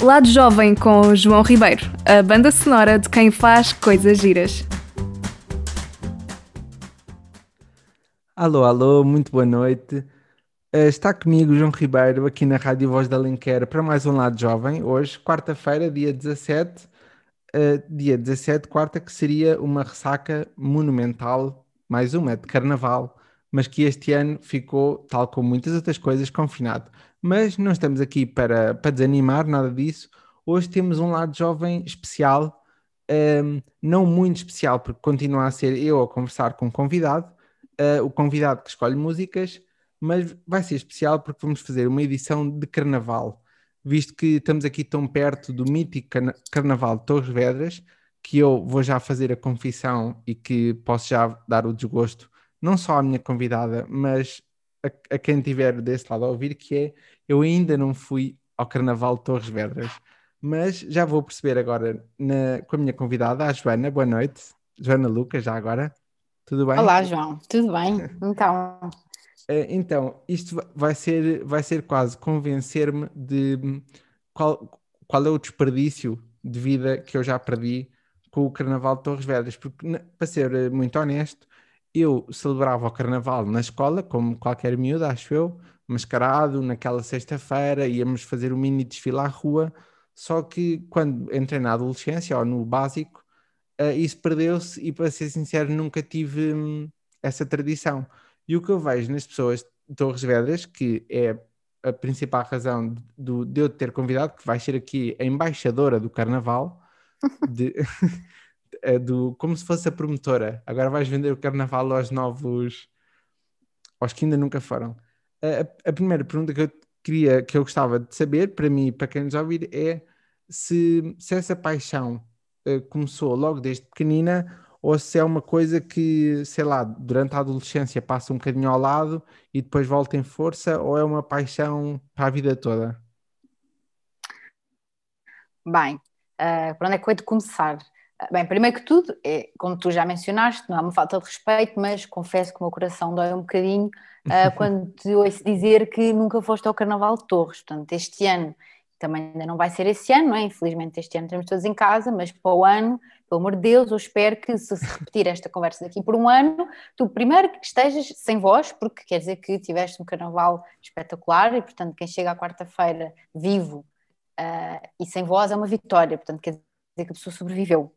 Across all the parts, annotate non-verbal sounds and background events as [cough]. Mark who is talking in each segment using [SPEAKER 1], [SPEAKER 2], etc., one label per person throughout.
[SPEAKER 1] Lado Jovem com João Ribeiro, a banda sonora de quem faz coisas giras.
[SPEAKER 2] Alô, alô, muito boa noite. Uh, está comigo João Ribeiro aqui na Rádio Voz da Lenquer para mais um Lado Jovem. Hoje, quarta-feira, dia 17, uh, eh, dia 17, quarta, que seria uma ressaca monumental, mais uma, de carnaval, mas que este ano ficou, tal como muitas outras coisas, confinado. Mas não estamos aqui para, para desanimar, nada disso. Hoje temos um lado jovem especial, um, não muito especial, porque continua a ser eu a conversar com um convidado, uh, o convidado que escolhe músicas, mas vai ser especial porque vamos fazer uma edição de carnaval, visto que estamos aqui tão perto do mítico carnaval de Torres Vedras, que eu vou já fazer a confissão e que posso já dar o desgosto, não só à minha convidada, mas a, a quem estiver desse lado a ouvir, que é eu ainda não fui ao Carnaval de Torres Vedras, mas já vou perceber agora na, com a minha convidada, a Joana. Boa noite, Joana Lucas, já agora. Tudo bem?
[SPEAKER 3] Olá, João. Tudo bem? [laughs] Então.
[SPEAKER 2] Eh, então, isto vai ser, vai ser quase convencer-me de qual, qual é o desperdício de vida que eu já perdi com o Carnaval de Torres Vedras, porque, para ser muito honesto, eu celebrava o carnaval na escola, como qualquer miúdo, acho eu, mascarado, naquela sexta-feira, íamos fazer um mini desfile à rua, só que quando entrei na adolescência, ou no básico, uh, isso perdeu-se e, para ser sincero, nunca tive hum, essa tradição. E o que eu vejo nas pessoas de Torres Vedras, que é a principal razão de, de eu ter convidado, que vai ser aqui a embaixadora do carnaval, de, [laughs] [laughs] é do, como se fosse a promotora. Agora vais vender o carnaval aos novos, aos que ainda nunca foram. A, a, primeira pergunta que eu queria, que eu gostava de saber, para mim e para quem nos ouvir, é se, se essa paixão uh, começou logo desde pequenina ou se é uma coisa que, sei lá, durante a adolescência passa um bocadinho ao lado e depois volta em força, ou é uma paixão para a vida toda?
[SPEAKER 3] Bem, uh, onde é que eu de começar? Bem, primeiro que tudo, é, como tu já mencionaste, não é uma falta de respeito, mas confesso que o meu coração dói um bocadinho uh, [laughs] quando te ouço dizer que nunca foste ao Carnaval de Torres. Portanto, este ano, também ainda não vai ser esse ano, não é? Infelizmente este ano estamos todos em casa, mas para o ano, pelo amor de Deus, eu espero que se, se repetir esta conversa daqui por um ano, tu primeiro que estejas sem voz, porque quer dizer que tiveste um Carnaval espetacular e, portanto, quem chega à quarta-feira vivo uh, e sem voz é uma vitória, portanto, quer dizer que a pessoa sobreviveu.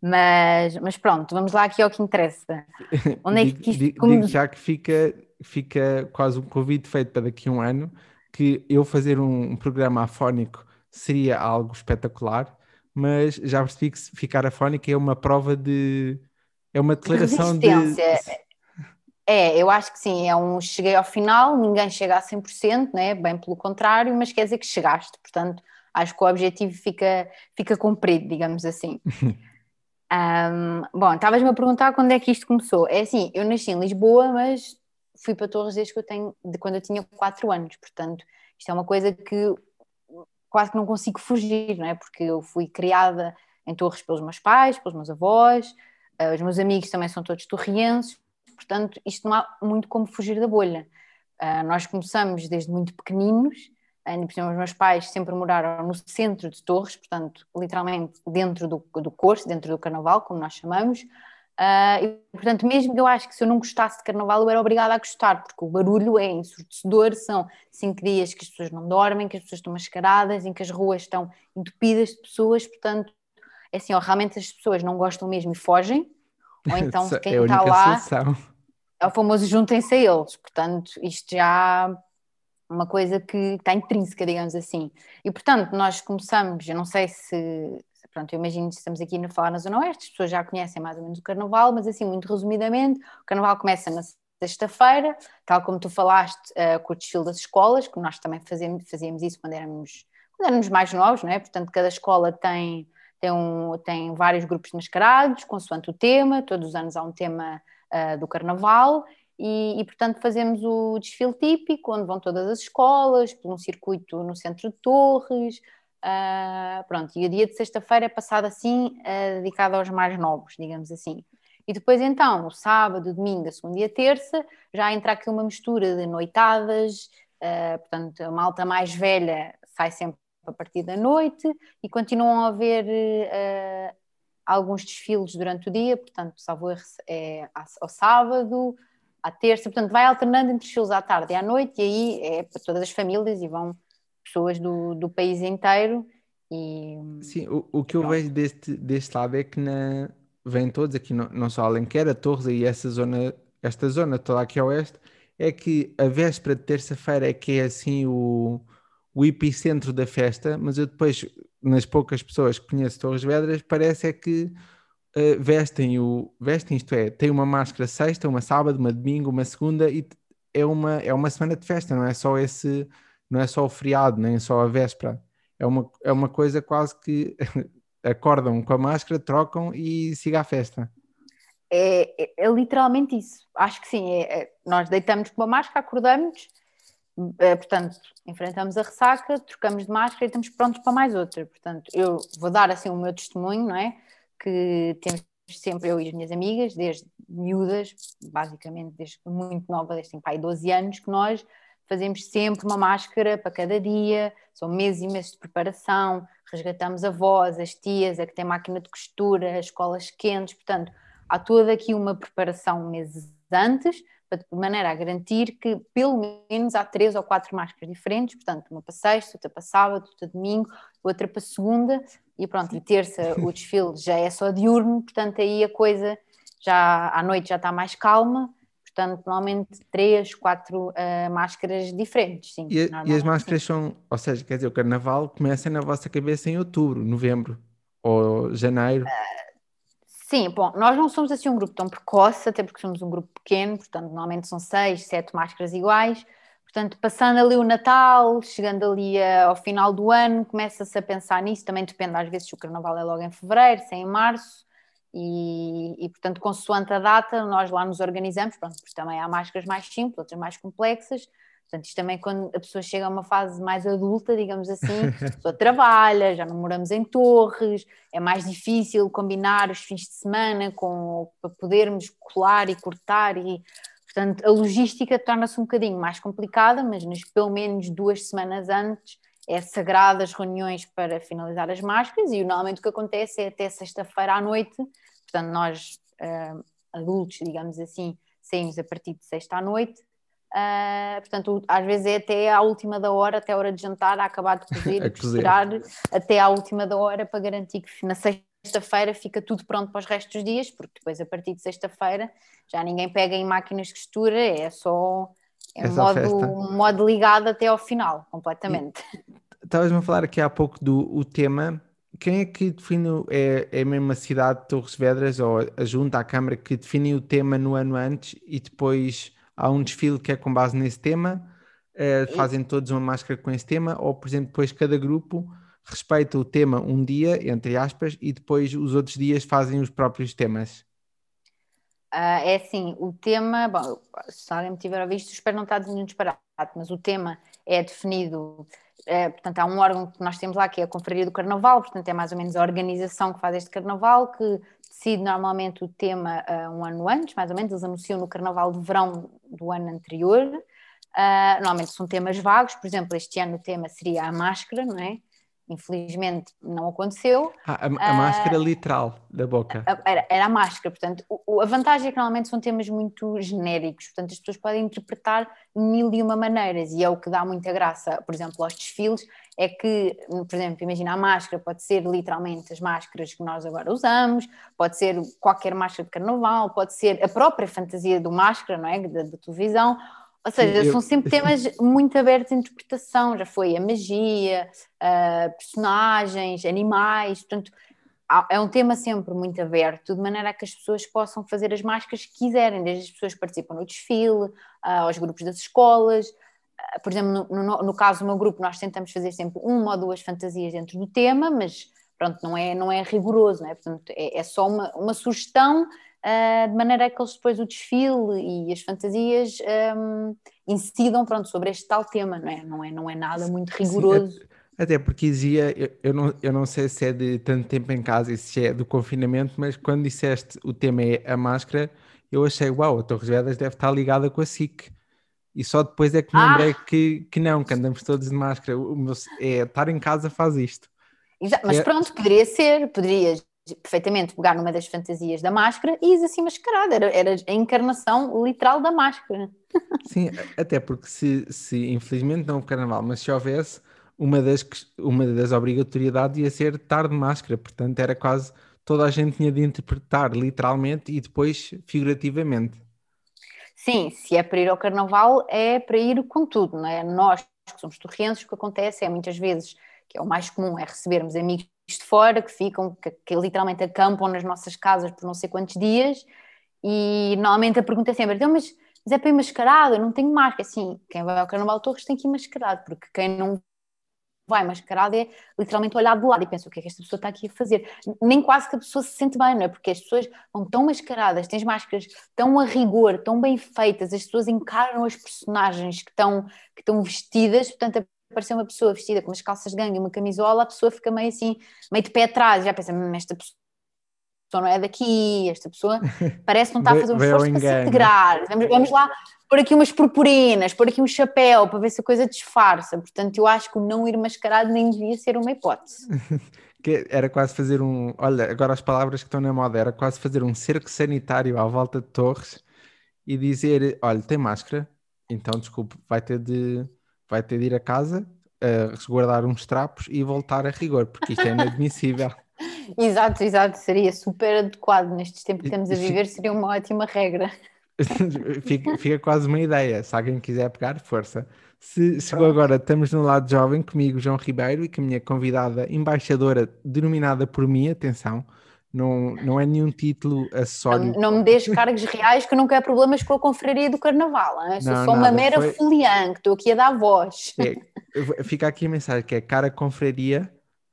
[SPEAKER 3] Mas, mas pronto, vamos lá aqui ao que interessa. [laughs]
[SPEAKER 2] Onde é que isto... Como... digo já que fica, fica quase um convite feito para daqui a um ano, que eu fazer um, um programa afónico seria algo espetacular, mas já percebi que ficar afónico é uma prova de... é uma declaração de...
[SPEAKER 3] É, eu acho que sim, é um cheguei ao final, ninguém chega a 100%, né? bem pelo contrário, mas quer dizer que chegaste, portanto acho que o objetivo fica, fica cumprido, digamos assim. [laughs] um, bom, estavas-me a perguntar quando é que isto começou. É assim, eu nasci em Lisboa, mas fui para Torres desde que eu tenho, de quando eu tinha 4 anos, portanto, isto é uma coisa que quase que não consigo fugir, não é? Porque eu fui criada em Torres pelos meus pais, pelos meus avós, uh, os meus amigos também são todos torrienses, portanto, isto não há muito como fugir da bolha. Uh, nós começamos desde muito pequeninos os meus pais sempre moraram no centro de Torres, portanto, literalmente dentro do, do curso, dentro do carnaval, como nós chamamos, uh, e portanto, mesmo que eu acho que se eu não gostasse de carnaval, eu era obrigada a gostar, porque o barulho é ensurdecedor, são cinco dias que as pessoas não dormem, que as pessoas estão mascaradas, em que as ruas estão entupidas de pessoas, portanto, é assim, ou realmente as pessoas não gostam mesmo e fogem, ou [laughs] então quem é está lá... Solução. É o famoso juntem-se a eles, portanto, isto já uma coisa que está intrínseca, digamos assim. E portanto, nós começamos, eu não sei se, pronto, eu imagino que estamos aqui a falar na Zona Oeste, as pessoas já conhecem mais ou menos o Carnaval, mas assim, muito resumidamente, o Carnaval começa na sexta-feira, tal como tu falaste, uh, com o desfile das escolas, como nós também fazíamos, fazíamos isso quando éramos, quando éramos mais novos, não é? Portanto, cada escola tem, tem, um, tem vários grupos mascarados, consoante o tema, todos os anos há um tema uh, do Carnaval, e, e, portanto fazemos o desfile típico, onde vão todas as escolas, por um circuito no centro de Torres, uh, pronto, e o dia de sexta-feira é passado assim, uh, dedicado aos mais novos, digamos assim. E depois então, o sábado, domingo, a segunda e a terça, já entra aqui uma mistura de noitadas, uh, portanto a malta mais velha sai sempre a partir da noite e continuam a haver alguns desfiles durante o dia, portanto, salvo é ao sábado, à terça, portanto, vai alternando entre desfiles à tarde e à noite, e aí é para todas as famílias e vão pessoas do, do país inteiro. E,
[SPEAKER 2] Sim, o, o que eu vejo deste, deste lado é que na, vêm todos aqui, não, não só Alenquer, a Torres e essa zona, esta zona toda aqui a oeste, é que a véspera de terça-feira é que é assim o, o epicentro da festa, mas eu depois, nas poucas pessoas que conheço Torres Vedras, parece é que uh, vestem o vestem, isto é, tem uma máscara sexta, uma sábado, uma domingo, uma segunda e é uma, é uma semana de festa, não é só esse, não é só o feriado, nem só a véspera. É uma, é uma coisa quase que [laughs] acordam com a máscara, trocam e siga a festa.
[SPEAKER 3] É, é, é literalmente isso. Acho que sim. É, é nós deitamos com a máscara, acordamos, é, portanto, enfrentamos a ressaca, trocamos de máscara e estamos prontos para mais outra. Portanto, eu vou dar assim o meu testemunho, não é? Que temos sempre, eu e as minhas amigas, desde miúdas, basicamente desde muito nova, desde pai 12 anos, que nós fazemos sempre uma máscara para cada dia, são meses e meses de preparação, resgatamos avós, as tias, a que tem máquina de costura, as escolas quentes, portanto, há toda aqui uma preparação meses antes, de maneira a garantir que pelo menos há três ou quatro máscaras diferentes, portanto, uma para sexta, outra para sábado, outra domingo, outra para segunda, e pronto, e terça o desfile já é só diurno, portanto, aí a coisa já à noite já está mais calma, portanto, normalmente três, quatro uh, máscaras diferentes, sim.
[SPEAKER 2] E, e, as máscaras sim. são, ou seja, quer dizer, o carnaval começa na vossa cabeça em outubro, novembro ou janeiro. Uh,
[SPEAKER 3] sim, bom, nós não somos assim um grupo tão precoce, até porque somos um grupo pequeno, portanto, normalmente são seis, sete máscaras iguais. Portanto, passando ali o Natal, chegando ali ao final do ano, começa-se a pensar nisso. Também depende, às vezes, se o carnaval é logo em fevereiro, se é em março. E, e, portanto, consoante a data, nós lá nos organizamos, pronto, porque também há máscaras mais simples, outras mais complexas. Portanto, isto também quando a pessoa chega a uma fase mais adulta, digamos assim, a pessoa trabalha, já não moramos em torres, é mais difícil combinar os fins de semana com, para podermos colar e cortar e portanto a logística torna-se um bocadinho mais complicada, mas nas pelo menos duas semanas antes é sagrada as reuniões para finalizar as máscaras e normalmente o que acontece é até sexta-feira à noite Portanto, nós uh, adultos, digamos assim, saímos a partir de sexta à noite. Uh, portanto, às vezes é até à última da hora, até a hora de jantar, a acabar de [laughs] cozer, de costurar, até à última da hora para garantir que na sexta-feira fica tudo pronto para os restos dos dias, porque depois a partir de sexta-feira já ninguém pega em máquinas de costura, é só é um modo, modo ligado até ao final, completamente.
[SPEAKER 2] Estavas-me a falar aqui há pouco do o tema. Quem é que define, é, é mesmo a cidade de Torres Vedras ou a junta, a Câmara, que define o tema no ano antes e depois há um desfile que é com base nesse tema, uh, fazem todos uma máscara com esse tema, ou por exemplo, depois cada grupo respeita o tema um dia, entre aspas, e depois os outros dias fazem os próprios temas?
[SPEAKER 3] Uh, é assim, o tema, bom, se alguém me tiver a visto, espero não estar dizendo um disparate, mas o tema é definido é, portanto, há um órgão que nós temos lá que é a Confraria do Carnaval, portanto, é mais ou menos a organização que faz este carnaval, que decide normalmente o tema uh, um ano antes, mais ou menos, eles anunciam no carnaval de verão do ano anterior. Uh, normalmente são temas vagos, por exemplo, este ano o tema seria a máscara, não é? Infelizmente não aconteceu.
[SPEAKER 2] Ah, a, a uh, máscara literal da boca.
[SPEAKER 3] Era, era a máscara, portanto, o, a vantagem é que normalmente são temas muito genéricos, portanto as pessoas podem interpretar mil e uma maneiras e é o que dá muita graça, por exemplo, aos desfiles, é que, por exemplo, imagina a máscara pode ser literalmente as máscaras que nós agora usamos, pode ser qualquer máscara de carnaval, pode ser a própria fantasia do máscara, não é, da, da televisão, ou seja, são sempre temas muito abertos à interpretação, já foi a magia, uh, personagens, animais, portanto, é um tema sempre muito aberto, de maneira a que as pessoas possam fazer as máscaras que quiserem, desde as pessoas que participam no desfile, uh, aos grupos das escolas. Uh, por exemplo, no, no, no, caso do meu grupo, nós tentamos fazer sempre uma ou duas fantasias dentro do tema, mas pronto, não é, não é rigoroso, não é? Portanto, é, é só uma, uma sugestão uh, de maneira que eles depois o desfile e as fantasias um, incidam pronto, sobre este tal tema, não é? Não é, não é nada muito rigoroso. Sim,
[SPEAKER 2] até porque dizia, eu, eu, não, eu não sei se é de tanto tempo em casa e se é do confinamento, mas quando disseste o tema é a máscara, eu achei, uau, a Torres Vedras deve estar ligada com a SIC. E só depois é que me ah. lembrei que, que não, que andamos todos de máscara. O meu, é, estar em casa faz isto.
[SPEAKER 3] Exato, mas é... pronto, poderia ser, poderias perfeitamente pegar numa das fantasias da máscara e ir assim mascarada, era, era a encarnação literal da máscara.
[SPEAKER 2] Sim, até porque se, se infelizmente não houve carnaval, mas se houvesse, uma das, uma das obrigatoriedades ia ser estar de máscara, portanto era quase toda a gente tinha de interpretar literalmente e depois figurativamente.
[SPEAKER 3] Sim, se é para ir ao carnaval é para ir com tudo, não é? Nós que somos torrenses, o que acontece é muitas vezes, que é o mais comum, é recebermos amigos de fora que ficam, que, que literalmente acampam nas nossas casas por não sei quantos dias e normalmente a pergunta é sempre, então, mas, mas é para ir mascarado, eu não tenho máscara. Sim, quem vai ao Carnaval Torres tem que ir mascarado, porque quem não vai mascarado é literalmente olhar de lado e pensa o que é que esta pessoa está aqui a fazer. Nem quase que a pessoa se sente bem, não é? Porque as pessoas vão tão mascaradas, tens máscaras tão a rigor, tão bem feitas, as pessoas encaram as personagens que estão, que estão vestidas, portanto aparecer uma pessoa vestida com umas calças de gangue e uma camisola, a pessoa fica meio assim, meio de pé atrás, já pensa, hum, esta pessoa não é daqui, esta pessoa [laughs] parece que não está a fazer um esforço para se integrar. Vamos, vamos lá pôr aqui umas purpurinas, pôr aqui um chapéu para ver se a coisa disfarça. Portanto, eu acho que o não ir mascarado nem devia ser uma hipótese. [laughs]
[SPEAKER 2] que era quase fazer um. Olha, agora as palavras que estão na moda, era quase fazer um cerco sanitário à volta de torres e dizer: olha, tem máscara, então desculpe, vai ter de vai ter de ir a casa, a resguardar uns trapos e voltar a rigor, porque isto é inadmissível. [laughs]
[SPEAKER 3] exato, exato, seria super adequado nestes tempos que estamos a viver, seria uma ótima regra. [laughs]
[SPEAKER 2] fica, fica, quase uma ideia, se alguém quiser pegar, força. Se chegou agora, estamos no lado jovem comigo, João Ribeiro, e com a minha convidada embaixadora, denominada por mim, atenção, não, não é nenhum título acessório.
[SPEAKER 3] Não, não me deixes cargos reais que eu não quero problemas com a confraria do carnaval. Hein? Sou não, só uma mera foi... foliã que estou aqui a dar voz.
[SPEAKER 2] É, fica aqui a mensagem que é cara confraria.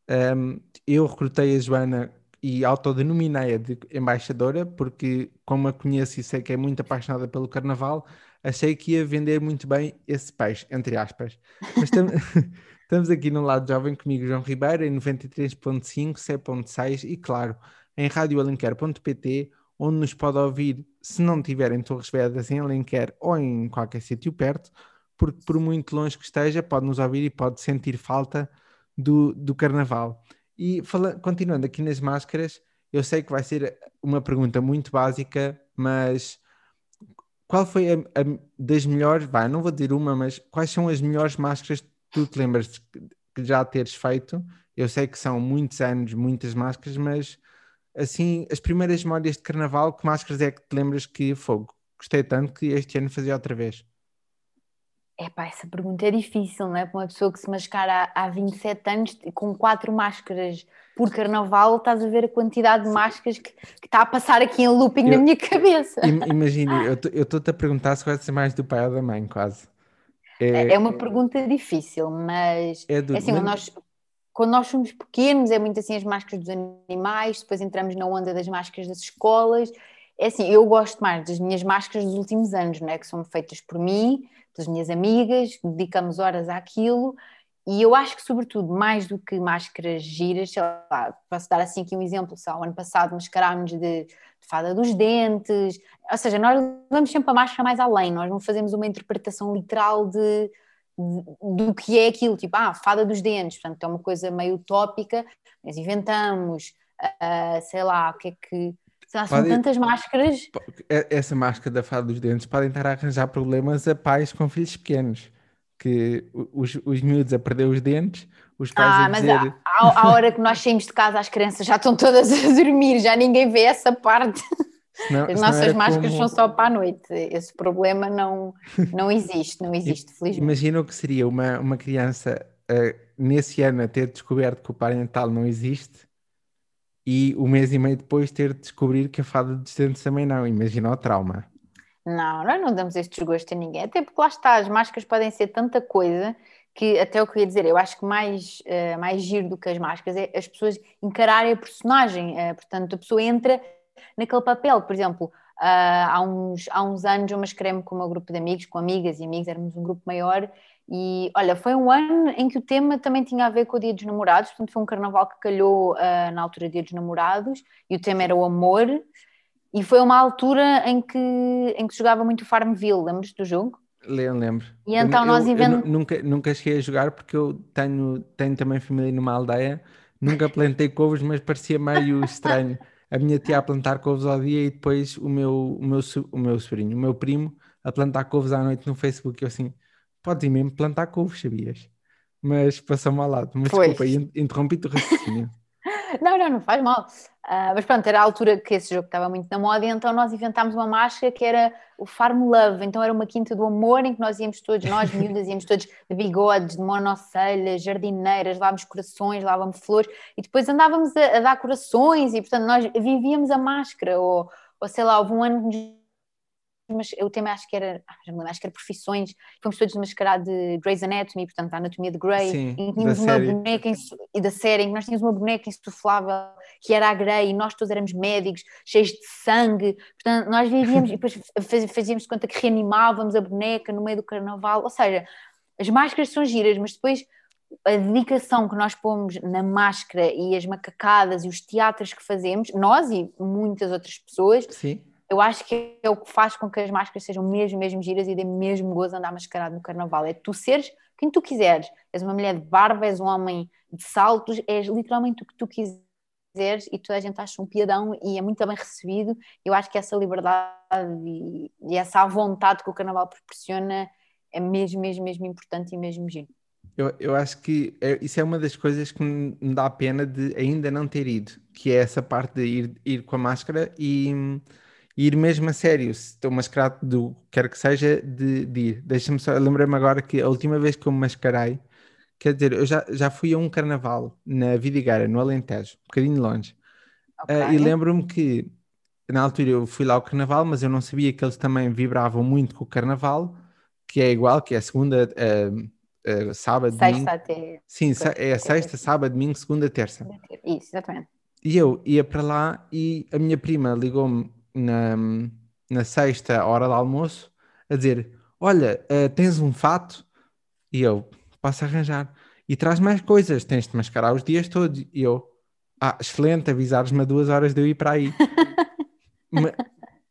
[SPEAKER 2] Um, eu recrutei a Joana e autodenominei-a de embaixadora porque, como a conheço e sei que é muito apaixonada pelo carnaval, achei que ia vender muito bem esse peixe, entre aspas. Mas estamos, [laughs] estamos aqui no lado jovem comigo, João Ribeiro, em 93.5, 7.6 e, claro, em radioalenquer.pt, onde nos pode ouvir se não tiver em Torres Vedras, em Alenquer ou em qualquer sítio perto, porque por muito longe que esteja, pode nos ouvir e pode sentir falta do, do carnaval. E fala, continuando aqui nas máscaras, eu sei que vai ser uma pergunta muito básica, mas qual foi a, a das melhores, vai, não vou dizer uma, mas quais são as melhores máscaras que tu te lembras de já teres feito? Eu sei que são muitos anos, muitas máscaras, mas assim, as primeiras memórias de carnaval, que máscaras é que te lembras que fogo? Gostei tanto que este ano fazia outra vez.
[SPEAKER 3] É pá, essa pergunta é difícil, não é? Para uma pessoa que se mascara há, há 27 anos com quatro máscaras por carnaval, estás a ver a quantidade de máscaras que, que está a passar aqui em looping eu, na minha cabeça.
[SPEAKER 2] Imagina, eu estou-te a perguntar se vai ser mais do pai ou da mãe, quase.
[SPEAKER 3] É, é uma pergunta difícil, mas é, do, é assim, nós, quando nós somos pequenos, é muito assim as máscaras dos animais, depois entramos na onda das máscaras das escolas. É assim, eu gosto mais das minhas máscaras dos últimos anos, não é? Que são feitas por mim, das minhas amigas, dedicamos horas àquilo. E eu acho que, sobretudo, mais do que máscaras giras, sei lá, posso dar assim aqui um exemplo, só o ano passado mascarámos de, de, fada dos dentes, ou seja, nós levamos sempre a máscara mais além, nós não fazemos uma interpretação literal de, do que é aquilo, tipo, ah, fada dos dentes, portanto é uma coisa meio utópica, mas inventamos, uh, sei lá, o que é que. Lá, são Pode... tantas máscaras.
[SPEAKER 2] É, essa máscara da fada dos dentes podem estar a arranjar problemas a pais com filhos pequenos, que os, os miúdos a perder os dentes, os pais ah, a dizer... mas
[SPEAKER 3] à, à hora que nós saímos de casa, as crianças já estão todas [laughs] a dormir, já ninguém vê essa parte. Senão, As nossas máscaras como... são só para a noite. Esse problema não, não existe, não existe, felizmente.
[SPEAKER 2] Imagina o que seria uma, uma criança uh, nesse ano a ter descoberto que o parental não existe e um mês e meio depois ter de descobrir que a fada de dentes também não. Imagina o trauma.
[SPEAKER 3] Não, nós não damos este desgosto a ninguém. Até porque lá está, as máscaras podem ser tanta coisa que até o que eu ia dizer, eu acho que mais, uh, mais giro do que as máscaras é as pessoas encararem a personagem. Uh, portanto, a pessoa entra naquele papel. Por exemplo, uh, há, uns, há uns anos eu mascarei-me com o meu grupo de amigos, com amigas e amigos, éramos um grupo maior, e olha, foi um ano em que o tema também tinha a ver com o Dia dos Namorados, portanto foi um carnaval que calhou uh, na altura do Dia dos Namorados, e o tema era o amor, e foi uma altura em que, em que se jogava muito Farmville, lembras do jogo?
[SPEAKER 2] Lembro.
[SPEAKER 3] E então eu, nós
[SPEAKER 2] inventamos. Nunca, nunca cheguei a jogar porque eu tenho, tenho também família numa aldeia. Nunca plantei couves, mas parecia meio estranho. [laughs] A minha tia a plantar couves ao dia e depois o meu, o meu, o meu sobrinho, o meu primo, a plantar couves à noite no Facebook. Eu assim, podes ir mesmo plantar couves, sabias? Mas passou-me ao lado. Mas pois. desculpa, interrompi-te o raciocínio. [laughs]
[SPEAKER 3] Não, não, não faz mal. Uh, mas pronto, era a altura que esse jogo estava muito na moda e então nós inventámos uma máscara que era o Farm Love. Então era uma quinta do amor em que nós íamos todos, nós [laughs] miúdas, íamos todos de bigodes, de monocelhas, jardineiras, lávamos corações, lávamos flores e depois andávamos a, a, dar corações e portanto nós vivíamos a máscara. Ou, ou sei lá, houve um ano que mas o tema acho que era, ah, já me lembro, acho que era profissões, fomos todos desmascarados de Grey's Anatomy, portanto, a anatomia de Grey, Sim, e tínhamos uma série. boneca e da série, em que nós tínhamos uma boneca insuflável que era a Grey, e nós todos éramos médicos, cheios de sangue, portanto, nós vivíamos, e depois fazíamos conta que reanimávamos a boneca no meio do carnaval, ou seja, as máscaras são giras, mas depois a dedicação que nós pomos na máscara e as macacadas e os teatros que fazemos, nós e muitas outras pessoas,
[SPEAKER 2] Sim
[SPEAKER 3] eu acho que é o que faz com que as máscaras sejam mesmo, mesmo giras e dê mesmo gozo andar mascarado no carnaval. É tu seres quem tu quiseres. És uma mulher de barba, és um homem de saltos, és literalmente o que tu quiseres e toda a gente acha um piadão e é muito bem recebido. Eu acho que essa liberdade e, essa vontade que o carnaval proporciona é mesmo, mesmo, mesmo importante e mesmo giro.
[SPEAKER 2] Eu, eu acho que é, isso é uma das coisas que me dá pena de ainda não ter ido, que é essa parte de ir, ir com a máscara e ir mesmo a sério, se estou mascarado do quer que seja, de, de ir. Deixa-me só, lembrei-me agora que a última vez que eu me mascarei, quer dizer, eu já, já fui a um carnaval na Vidigueira, no Alentejo, um bocadinho longe. Okay. Uh, e lembro-me que na altura eu fui lá ao carnaval, mas eu não sabia que eles também vibravam muito com o carnaval, que é igual, que é segunda, uh, uh, sábado,
[SPEAKER 3] sexta domingo. Até...
[SPEAKER 2] Sim, é sexta, sábado, domingo, segunda, terça.
[SPEAKER 3] Isso, exatamente.
[SPEAKER 2] E eu ia para lá e a minha prima ligou-me na, na sexta hora do almoço a dizer: Olha, uh, tens um fato? E eu, posso arranjar. E traz mais coisas, tens de mascarar os dias todos. E eu, ah, excelente, avisares-me a duas horas de eu ir para aí. [laughs] mas,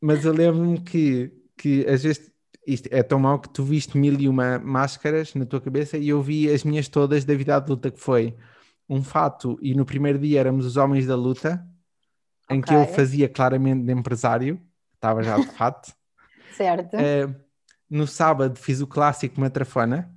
[SPEAKER 2] mas eu lembro-me que, que às vezes isto é tão mau que tu viste mil e uma máscaras na tua cabeça e eu vi as minhas todas da vida adulta, que foi um fato, e no primeiro dia éramos os homens da luta, em okay. que eu fazia claramente de empresário, estava já de [laughs] fato.
[SPEAKER 3] certo.
[SPEAKER 2] Uh, no sábado fiz o clássico Matrafona.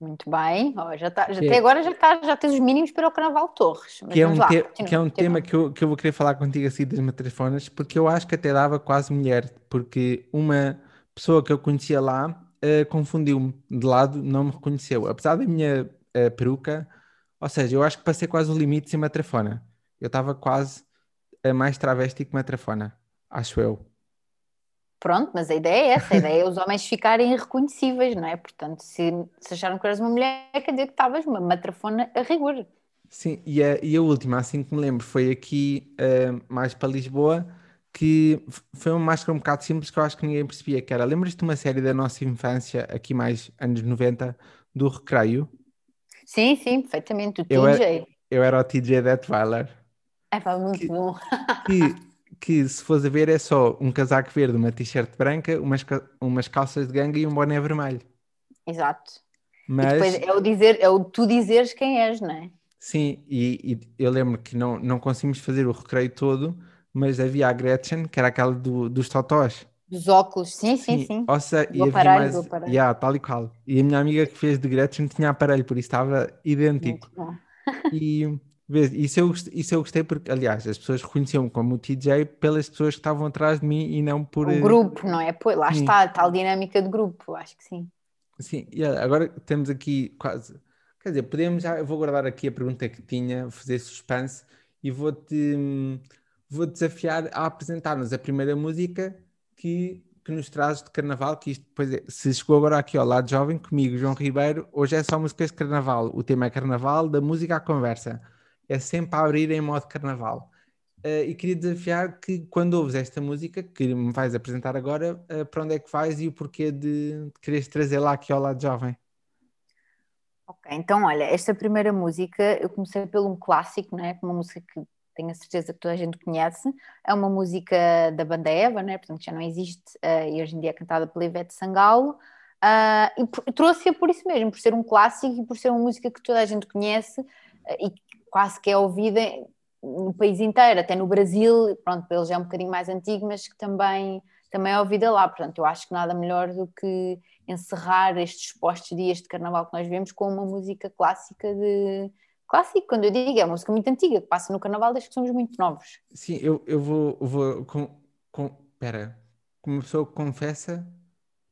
[SPEAKER 3] Muito bem, oh, já tá, já, até agora já, tá, já tens os mínimos para o Carnaval Torres.
[SPEAKER 2] Que é um, lá, te, continua, que é um tema que eu, que eu vou querer falar contigo assim das matrafonas, porque eu acho que até dava quase mulher, porque uma pessoa que eu conhecia lá uh, confundiu-me de lado, não me reconheceu. Apesar da minha uh, peruca, ou seja, eu acho que passei quase o limite sem matrafona. Eu estava quase é mais travesti que matrafona, acho eu.
[SPEAKER 3] Pronto, mas a ideia é essa, a ideia é os homens ficarem irreconhecíveis, não é? Portanto, se, se acharam que eras uma mulher, quer dizer que estavas uma matrafona a rigor.
[SPEAKER 2] Sim, e a, e a última, assim que me lembro, foi aqui uh, mais para Lisboa, que foi uma máscara um bocado simples que eu acho que ninguém percebia, que era, lembras-te de uma série da nossa infância, aqui mais anos 90, do Recreio?
[SPEAKER 3] Sim, sim, perfeitamente, o TJ. Eu
[SPEAKER 2] era, eu era o TJ Detweiler.
[SPEAKER 3] É pá, muito que, bom.
[SPEAKER 2] que, [laughs] que se fores a ver é só um casaco verde, uma t-shirt branca, umas, umas calças de ganga e um boné vermelho.
[SPEAKER 3] Exato. Mas... Depois é o, dizer, é o tu dizeres quem és, não é?
[SPEAKER 2] Sim, e, e, eu lembro que não, não conseguimos fazer o recreio todo, mas havia a Gretchen, que era aquela do, dos totós.
[SPEAKER 3] Dos óculos, sim, sim, sim. sim.
[SPEAKER 2] Ou seja, e havia mais... Yeah, tal e qual. E a minha amiga que fez de Gretchen tinha aparelho, por isso estava idêntico. Muito bom. E [laughs] isso eu, isso eu gostei porque, aliás, as pessoas reconheciam-me como o TJ pelas pessoas que estavam atrás de mim e não por.
[SPEAKER 3] O eh, grupo, não é? Pô, lá sim. está, a tal dinâmica de grupo, acho que sim.
[SPEAKER 2] Sim, e agora temos aqui quase. Quer dizer, podemos já. Eu vou guardar aqui a pergunta que tinha, fazer suspense e vou-te vou desafiar a apresentar-nos a primeira música que, que nos traz de carnaval. Que isto depois é, se chegou agora aqui ao lado jovem, comigo, João Ribeiro, hoje é só músicas de carnaval. O tema é carnaval, da música à conversa é sempre a abrir em modo carnaval. Uh, e queria desafiar que quando ouves esta música que me vais apresentar agora, uh, para onde é que vais e o porquê de, de quereres trazê-la aqui ao lado jovem?
[SPEAKER 3] Ok, então olha, esta primeira música eu comecei pelo um clássico, não é? Uma música que tenho a certeza que toda a gente conhece, é uma música da banda Eva, né? portanto já não existe uh, e hoje em dia é cantada pela Ivete Sangalo, e trouxe-a por isso mesmo, por ser um clássico e por ser uma música que toda a gente conhece e quase que é ouvida no país inteiro, até no Brasil, pronto, ele já é um bocadinho mais antigo, mas que também, também é ouvida lá. Portanto, eu acho que nada melhor do que encerrar estes postos dias de carnaval que nós vemos com uma música clássica de. Clássico, quando eu digo, é uma música muito antiga, que passa no carnaval desde que somos muito novos.
[SPEAKER 2] Sim, eu, eu vou. vou com, com, pera, como pessoa confessa.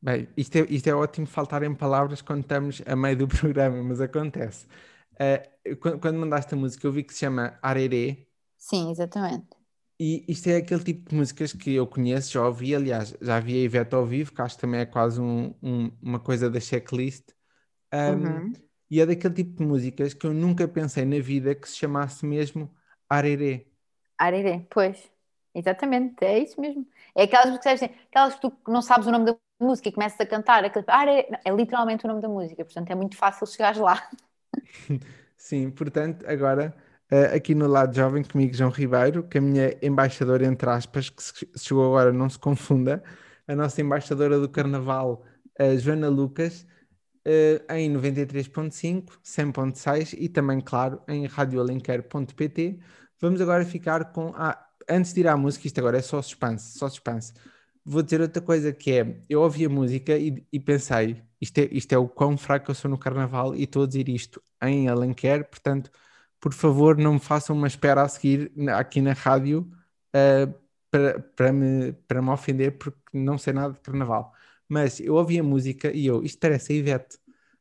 [SPEAKER 2] Bem, isto é, isto é ótimo faltar em palavras quando estamos a meio do [laughs] programa, mas acontece. Uh, quando, quando, mandaste a música, eu vi que se chama Arerê.
[SPEAKER 3] Sim, exatamente.
[SPEAKER 2] E isto é aquele tipo de músicas que eu conheço, já ouvi, aliás, já vi a Ivete ao vivo, que acho que também é quase um, um, uma coisa da checklist. Um, uhum. E é daquele tipo de músicas que eu nunca pensei na vida que se chamasse mesmo Arerê.
[SPEAKER 3] Arerê, pois, exatamente, é isso mesmo. É aquelas músicas, aquelas que tu não sabes o nome da música e começas a cantar, aquele, arerê, é literalmente o nome da música, portanto é muito fácil chegares lá.
[SPEAKER 2] Sim, portanto, agora uh, aqui no lado jovem comigo João Ribeiro, que a minha embaixadora, entre aspas, que se chegou agora, não se confunda, a nossa embaixadora do Carnaval, a Joana Lucas, uh, em 93.5, 100.6 e também, claro, em radioalenquer.pt. Vamos agora ficar com... Ah, antes de ir à música, isto agora é só suspense, só suspense. Vou dizer outra coisa que é, eu ouvi a música e, e pensei, isto é, isto é o quão fraco eu sou no carnaval e estou a dizer isto em Alenquer, portanto, por favor, não me façam uma espera a seguir aqui na rádio uh, para, para, me, para me ofender, porque não sei nada de carnaval. Mas eu ouvi a música e eu, isto parece a Ivete,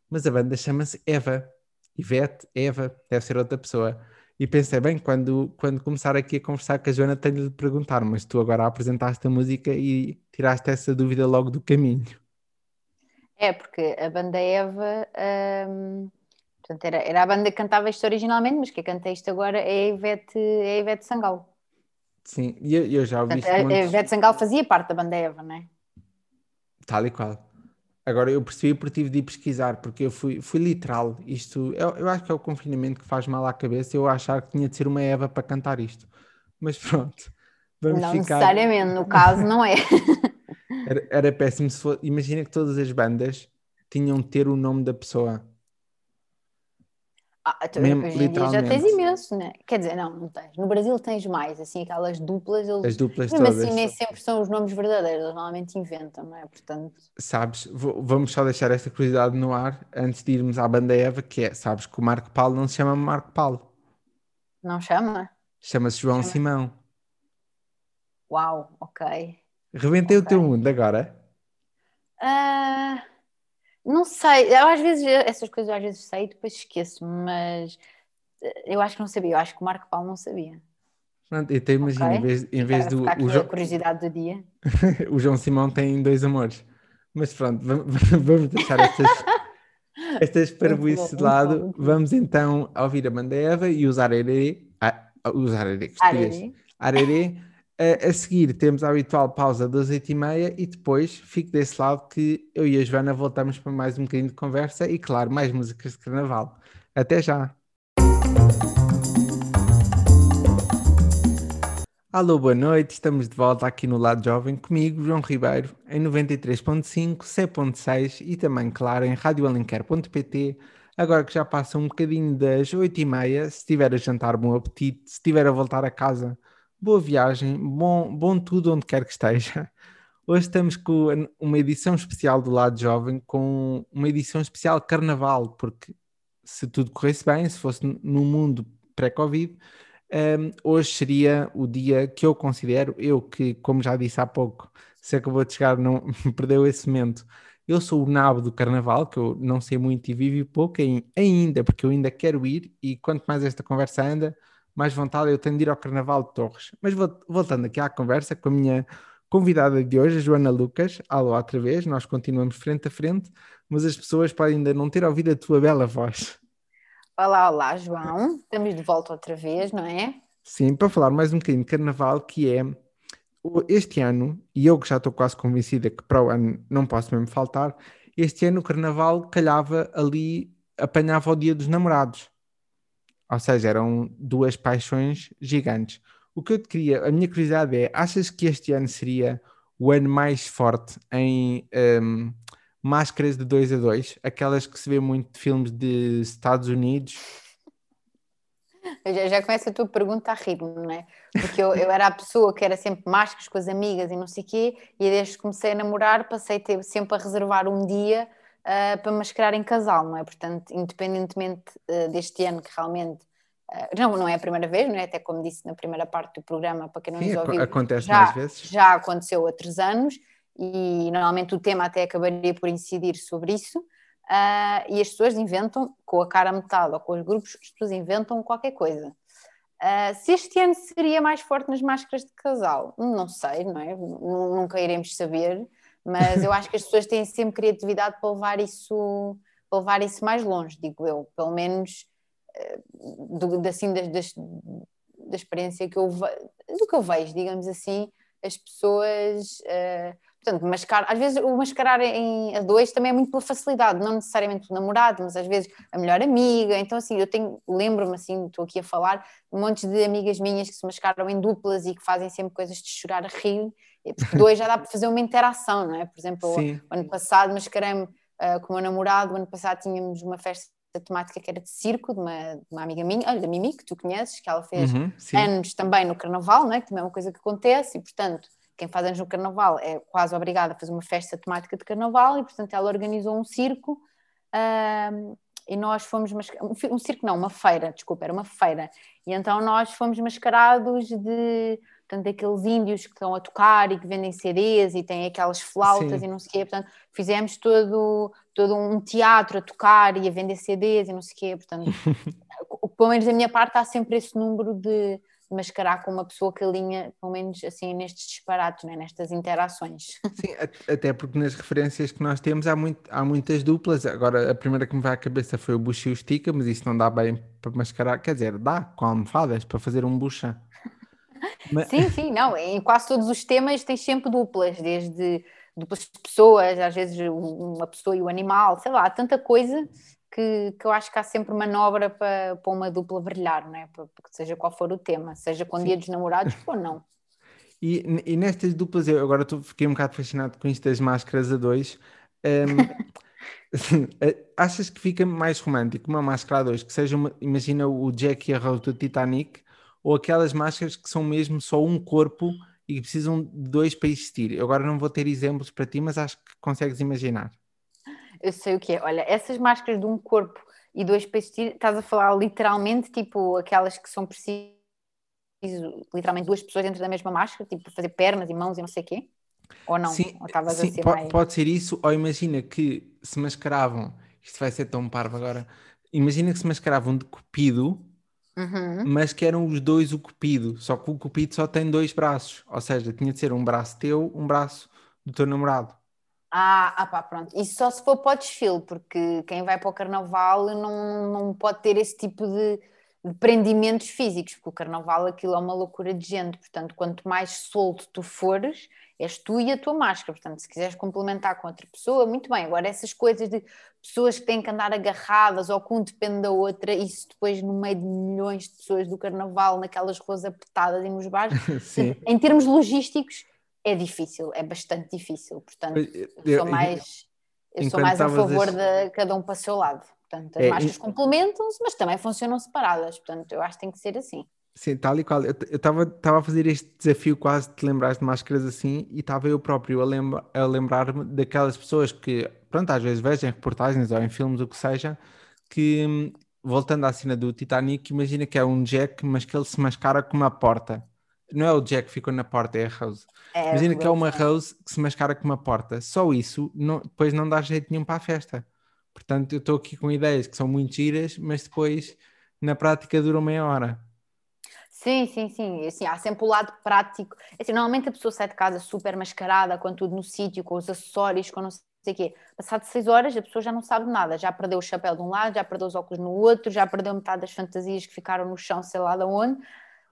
[SPEAKER 2] mas a banda chama-se Eva. Ivete, Eva, deve ser outra pessoa. E pensei, bem, quando, quando começar aqui a conversar com a Joana, tenho de perguntar, mas tu agora apresentaste a música e tiraste essa dúvida logo do caminho.
[SPEAKER 3] É, porque a banda Eva, hum, portanto, era, era a banda que cantava isto originalmente, mas que canta isto agora é a Ivete, é a Ivete Sangal.
[SPEAKER 2] Sim, e eu, eu, já ouvi
[SPEAKER 3] portanto, A Ivete Sangal fazia parte da banda Eva, não é?
[SPEAKER 2] Tal e qual. Agora eu percebi porque tive de ir pesquisar, porque eu fui, fui literal. Isto, eu, eu acho que é o confinamento que faz mal à cabeça. Eu achar que tinha de ser uma Eva para cantar isto. Mas pronto.
[SPEAKER 3] Vamos não ficar... necessariamente, no caso não é. [laughs]
[SPEAKER 2] Era, era péssimo se for... Imagina que todas as bandas tinham de ter o nome da pessoa.
[SPEAKER 3] Ah, então, Mesmo, hoje em dia já tens imenso, né? Quer dizer, não, não tens. No Brasil tens mais, assim, aquelas duplas. Eles...
[SPEAKER 2] As duplas
[SPEAKER 3] Mesmo
[SPEAKER 2] todas.
[SPEAKER 3] assim, nem sempre são os nomes verdadeiros, eles normalmente inventam, não é? Portanto.
[SPEAKER 2] Sabes, vou, vamos só deixar esta curiosidade no ar antes de irmos à banda Eva, que é, sabes que o Marco Paulo não se chama Marco Paulo.
[SPEAKER 3] Não chama?
[SPEAKER 2] Chama-se João chama. Simão.
[SPEAKER 3] Uau, ok.
[SPEAKER 2] Rebentei okay. o teu mundo agora?
[SPEAKER 3] Uh, não sei, eu às vezes, essas coisas às vezes sei e depois esqueço, mas eh, eu acho que não sabia, eu acho que o Marco Paulo não sabia.
[SPEAKER 2] Pronto, então imagina, okay. em vez, em vez do.
[SPEAKER 3] O jo... curiosidade do dia. [laughs]
[SPEAKER 2] o João Simão tem dois amores. Mas pronto, vamos deixar estas, [laughs] estas parvoices de lado. Bom, vamos então ouvir a Mandeva e usar Arerê. Ah, usar Arerê, Arerê. Arerê a, seguir temos a habitual pausa das 8h30 e depois fico desse lado que eu e a Joana voltamos para mais um bocadinho de conversa e, claro, mais músicas de carnaval. Até já! Alô, boa noite, estamos de volta aqui no Lado Jovem comigo, João Ribeiro, em 93.5, C.6 e também, claro, em radioalenquer.pt. Agora que já passa um bocadinho das 8h30, se estiver a jantar, bom apetite, se estiver a voltar a casa, boa viagem, bom, bom tudo onde quer que esteja. Hoje estamos com uma edição especial do Lado Jovem, com uma edição especial Carnaval, porque se tudo corresse bem, se fosse no mundo pré-Covid, um, hoje seria o dia que eu considero, eu que, como já disse há pouco, se acabou de chegar, não [laughs] perdeu esse momento. Eu sou o nabo do carnaval, que eu não sei muito e vivo pouco ainda, porque eu ainda quero ir, e quanto mais esta conversa anda, mais vontade eu tenho de ir ao Carnaval de Torres. Mas voltando aqui à conversa com a minha convidada de hoje, a Joana Lucas. Alô outra vez, nós continuamos frente a frente, mas as pessoas podem ainda não ter ouvido a tua bela voz.
[SPEAKER 3] Olá, olá, João. Estamos de volta outra vez, não é?
[SPEAKER 2] Sim, para falar mais um bocadinho de Carnaval, que é este ano, e eu que já estou quase convencida que para o ano não posso mesmo faltar, este ano o Carnaval calhava ali, apanhava o dia dos namorados. Ou seja, eram duas paixões gigantes. O que eu te queria, a minha curiosidade é: achas que este ano seria o ano mais forte em um, máscaras de dois a dois, aquelas que se vê muito de filmes de Estados Unidos.
[SPEAKER 3] Já, já começa a tua pergunta a rir-me, não é? Porque eu, eu era a pessoa que era sempre máscaras com as amigas e não sei o quê, e desde que comecei a namorar passei sempre a reservar um dia uh, para mascarar em casal, não é? Portanto, independentemente uh, deste ano que realmente uh, não, não é a primeira vez, não é? Até como disse na primeira parte do programa, para quem não
[SPEAKER 2] Sim,
[SPEAKER 3] nos ouviu,
[SPEAKER 2] acontece
[SPEAKER 3] já,
[SPEAKER 2] mais vezes.
[SPEAKER 3] já aconteceu outros anos e normalmente o tema até acabaria por incidir sobre isso. Uh, e as pessoas inventam, com a cara metade ou com os grupos, as pessoas inventam qualquer coisa. Uh, se este ano seria mais forte nas máscaras de casal, não sei, não é? Nunca iremos saber, mas eu acho que as pessoas têm sempre criatividade para levar isso, para levar isso mais longe, digo eu, pelo menos uh, do, assim, da, da, da experiência que eu do que eu vejo, digamos assim, as pessoas uh, Portanto, mascar, às vezes o mascarar em a dois também é muito pela facilidade, não necessariamente o namorado, mas às vezes a melhor amiga. Então, assim, eu tenho, lembro-me, assim, estou aqui a falar, um monte de amigas minhas que se mascaram em duplas e que fazem sempre coisas de chorar a rir, porque [laughs] dois já dá para fazer uma interação, não é? Por exemplo, o ano passado mascarei-me uh, com o meu namorado, o ano passado tínhamos uma festa temática que era de circo, de uma, de uma amiga minha, olha, da Mimi, que tu conheces, que ela fez uhum, anos também no carnaval, não é? que também é uma coisa que acontece, e portanto quem faz anos no carnaval é quase obrigada a fazer uma festa temática de carnaval e, portanto, ela organizou um circo e nós fomos um, um circo não, uma feira, desculpa, era uma feira. E então nós fomos mascarados de portanto, daqueles índios que estão a tocar e que vendem CDs e têm aquelas flautas Sim. e não sei o quê, portanto, fizemos todo, todo um teatro a tocar e a vender CDs e não sei o quê, portanto, [laughs] pelo menos da minha parte há sempre esse número de mascarar com uma pessoa que alinha, pelo menos assim, nestes disparates, né? nestas interações. [laughs]
[SPEAKER 2] Sim, até porque nas referências que nós temos há, muito, há muitas duplas. Agora, a primeira que me vai à cabeça foi o Buxa e o Stica, mas isso não dá bem para mascarar. Quer dizer, dá com almofadas para fazer um Buxa. [laughs]
[SPEAKER 3] Mas... Sim, sim, não. Em quase todos os temas tens sempre duplas, desde duplas de pessoas, às vezes uma pessoa e o animal, sei lá, há tanta coisa que, que eu acho que há sempre manobra para, para uma dupla brilhar, não é? Para, seja qual for o tema, seja com Sim. dia dos namorados ou não. [laughs]
[SPEAKER 2] E, e nestas duplas, eu agora tô, fiquei um bocado fascinado com isto das máscaras a dois. Um, [laughs] achas que fica mais romântico uma máscara a dois? Que seja, uma, imagina o Jack e a Rose do Titanic, ou aquelas máscaras que são mesmo só um corpo e que precisam de dois para existir? Eu agora não vou ter exemplos para ti, mas acho que consegues imaginar
[SPEAKER 3] eu sei o que é. Olha, essas máscaras de um corpo e dois peixes, estás a falar literalmente, tipo aquelas que são preciso, literalmente duas pessoas dentro da mesma máscara, tipo fazer pernas e mãos e não sei o quê? Ou não?
[SPEAKER 2] Sim,
[SPEAKER 3] ou
[SPEAKER 2] sim pode, mais... pode ser isso, ou imagina que se mascaravam, isto vai ser tão parvo agora, imagina que se mascaravam de cupido, uhum. mas que eram os dois o cupido, só que o cupido só tem dois braços, ou seja, tinha de ser um braço teu, um braço do teu namorado.
[SPEAKER 3] Ah, ah pá, pronto. Isso só se for para o desfile, porque quem vai para o carnaval não, não pode ter esse tipo de, de prendimentos físicos, porque o carnaval aquilo é uma loucura de gente, portanto, quanto mais solto tu fores, és tu e a tua máscara, portanto, se quiseres complementar com outra pessoa, muito bem. Agora, essas coisas de pessoas que têm que andar agarradas ou que um depende da outra, isso depois no meio de milhões de pessoas do carnaval, naquelas ruas apertadas e nos bares, [laughs] em termos logísticos é difícil, é bastante difícil. Portanto, eu, sou mais, eu sou mais a favor de cada um para o seu lado. Portanto, as é, máscaras complementam-se, mas também funcionam separadas. Portanto, eu acho que tem que ser assim.
[SPEAKER 2] Sim, tal e qual. Eu estava a fazer este desafio quase de te lembrar de máscaras assim e estava eu próprio a, lembra, a lembrar-me daquelas pessoas que, pronto, às vezes vejo em reportagens ou em filmes, o que seja, que, voltando à cena do Titanic, imagina que é um Jack, mas que ele se mascara com uma porta. Não é o Jack que ficou na porta, é a Rose. É, Imagina que é uma Rose que se mascara com uma porta. Só isso não, depois não dá jeito nenhum para a festa. Portanto, eu estou aqui com ideias que são muito giras, mas depois na prática duram meia hora.
[SPEAKER 3] Sim, sim, sim. Assim, há sempre o lado prático. Assim, normalmente a pessoa sai de casa super mascarada, com tudo no sítio, com os acessórios, com não sei o quê. Passado seis horas, a pessoa já não sabe nada. Já perdeu o chapéu de um lado, já perdeu os óculos no outro, já perdeu metade das fantasias que ficaram no chão, sei lá de onde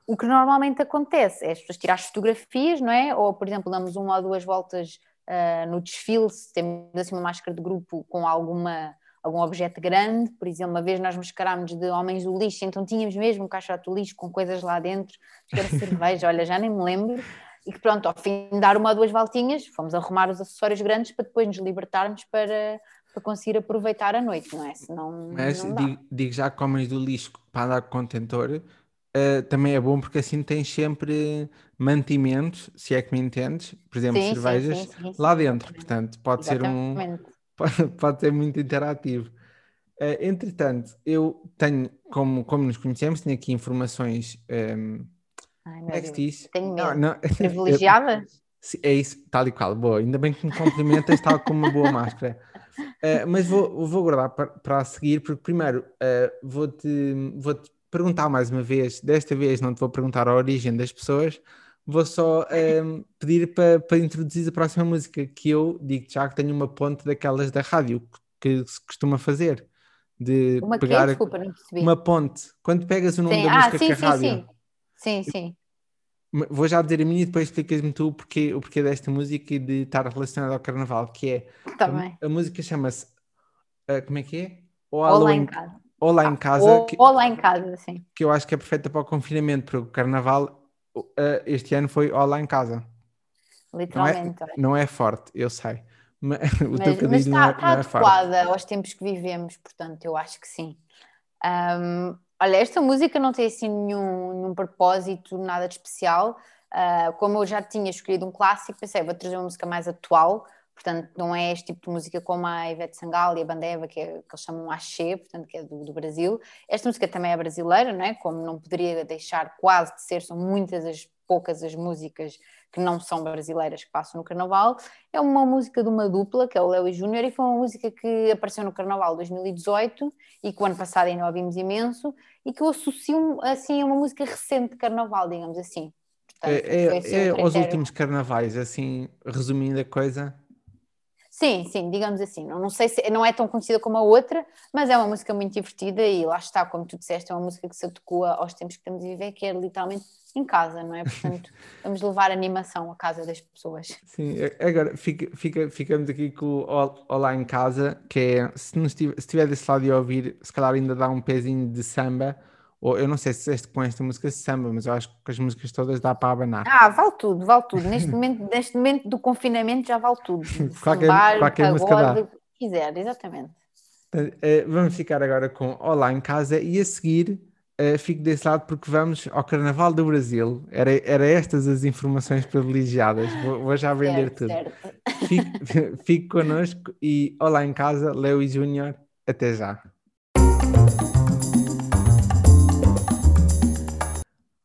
[SPEAKER 3] o que normalmente acontece é as pessoas tirar as fotografias, não é? Ou, por exemplo, damos uma ou duas voltas uh, no desfile, se temos assim uma máscara de grupo com alguma, algum objeto grande, por exemplo, uma vez nós mascarámos de homens do lixo, então tínhamos mesmo um caixote do lixo com coisas lá dentro, que era cerveja, [laughs] olha, já nem me lembro. e que pronto, ao fim de dar uma ou duas voltinhas, fomos arrumar os acessórios grandes para depois nos libertarmos para, para conseguir aproveitar a noite, não é? Senão,
[SPEAKER 2] Mas
[SPEAKER 3] não dá.
[SPEAKER 2] digo, digo já que homens do lixo para andar com contentor uh, também é bom porque assim tens sempre mantimentos, se é que me entendes, por exemplo,
[SPEAKER 3] Sim,
[SPEAKER 2] cervejas
[SPEAKER 3] sim, sim,
[SPEAKER 2] lá dentro,
[SPEAKER 3] exatamente.
[SPEAKER 2] portanto pode ser um
[SPEAKER 3] Exatamente. [laughs]
[SPEAKER 2] pode, pode ser muito interativo. Uh, entretanto, eu tenho, como, como nos conhecemos, tenho aqui informações. um,
[SPEAKER 3] Ai, meu
[SPEAKER 2] é que
[SPEAKER 3] Deus. Tenho medo.
[SPEAKER 2] não, [laughs]
[SPEAKER 3] Privilegiada?
[SPEAKER 2] Sim, É isso, tal e qual. Boa, ainda bem que me cumprimentas, tal como uma boa máscara. Uh, mas vou, vou guardar para, para a seguir, porque primeiro uh, vou-te vou-te perguntar mais uma vez. Desta vez não te vou perguntar a origem das pessoas, vou só um, pedir para, para introduzir a próxima música, que eu digo já que tenho uma ponte daquelas da rádio que se costuma fazer. De
[SPEAKER 3] Uma que?
[SPEAKER 2] pegar
[SPEAKER 3] Desculpa, não percebi.
[SPEAKER 2] uma ponte. Quando pegas o nome
[SPEAKER 3] Sim,
[SPEAKER 2] da
[SPEAKER 3] ah,
[SPEAKER 2] música
[SPEAKER 3] sim,
[SPEAKER 2] que a
[SPEAKER 3] sim,
[SPEAKER 2] rádio.
[SPEAKER 3] sim. Sim, sim.
[SPEAKER 2] Vou já dizer a minha e depois explicas-me tu o porquê, o porquê desta música e de estar relacionada ao carnaval, que é
[SPEAKER 3] Também.
[SPEAKER 2] a, a música chama-se ah, como é que é? Ou
[SPEAKER 3] Ou
[SPEAKER 2] Alô
[SPEAKER 3] lá
[SPEAKER 2] em,
[SPEAKER 3] em casa.
[SPEAKER 2] Ou lá em casa,
[SPEAKER 3] Ou,
[SPEAKER 2] que,
[SPEAKER 3] ou lá em casa, sim.
[SPEAKER 2] que eu acho que é perfeita para o confinamento, porque o carnaval ah, este ano foi ou lá em casa. Não é,
[SPEAKER 3] Literalmente.
[SPEAKER 2] não é forte, eu sei. [laughs] Mas, o
[SPEAKER 3] Mas, mas está,
[SPEAKER 2] é, não é
[SPEAKER 3] adequada aos tempos que vivemos, portanto, eu acho que sim. Ahm, olha, esta música não tem assim nenhum, nenhum propósito, nada de especial. Ah, como eu já tinha escolhido um clássico, pensei, vou trazer uma música mais atual, portanto, não é este tipo de música como a Ivete Sangalo e a Bandeva, que, é, que eles chamam Axé, portanto, que é do, do Brasil. Esta música também é brasileira, não é? Como não poderia deixar quase de ser, são muitas as poucas as músicas que não são brasileiras que passam no Carnaval. É uma música de uma dupla, que é o Léo e Júnior, e foi uma música que apareceu no Carnaval 2018 e que o ano passado ainda ouvimos imenso, e que eu associo assim a uma música recente de Carnaval, digamos assim. Portanto,
[SPEAKER 2] É, é,
[SPEAKER 3] assim
[SPEAKER 2] é aos últimos carnavais, assim, resumindo a coisa.
[SPEAKER 3] Sim, sim, digamos assim. Não, não sei se não é tão conhecida como a outra, mas é uma música muito divertida e lá está, como tu disseste, é uma música que se adequa aos tempos que estamos a viver, que é literalmente em casa, não é? Portanto, [laughs] vamos levar animação à casa das pessoas.
[SPEAKER 2] Sim, agora fica, fica, ficamos aqui com o Ol- Olá em Casa, que é, se, estiver, se estiver desse lado e ouvir, se calhar ainda dá um pezinho de samba, ou eu não sei se disseste com esta música samba, mas eu acho que as músicas todas dá para abanar.
[SPEAKER 3] Ah, vale tudo, vale tudo. Neste [laughs] momento, neste momento do confinamento já vale tudo. [laughs]
[SPEAKER 2] Qualquer-
[SPEAKER 3] Sambar,
[SPEAKER 2] qualquer música dá.
[SPEAKER 3] que quiser, exatamente.
[SPEAKER 2] Eh, vamos ficar agora com Olá em Casa e a seguir eh, fico desse lado porque vamos ao Carnaval do Brasil. Era, era estas as informações privilegiadas. Vou, vou já vender
[SPEAKER 3] Certo,
[SPEAKER 2] tudo.
[SPEAKER 3] certo.
[SPEAKER 2] Fique, [laughs] fique connosco e Olá em Casa, Leo e Júnior. Até já.